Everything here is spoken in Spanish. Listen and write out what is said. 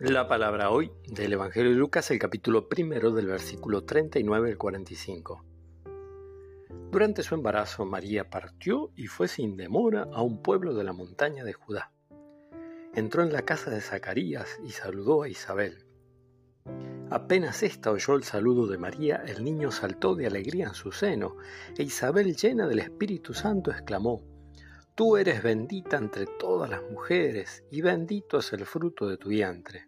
La palabra hoy del Evangelio de Lucas, el capítulo primero del versículo 39 al 45. Durante su embarazo, María partió y fue sin demora a un pueblo de la montaña de Judá. Entró en la casa de Zacarías y saludó a Isabel. Apenas ésta oyó el saludo de María, el niño saltó de alegría en su seno, e Isabel, llena del Espíritu Santo, exclamó, Tú eres bendita entre todas las mujeres, y bendito es el fruto de tu vientre.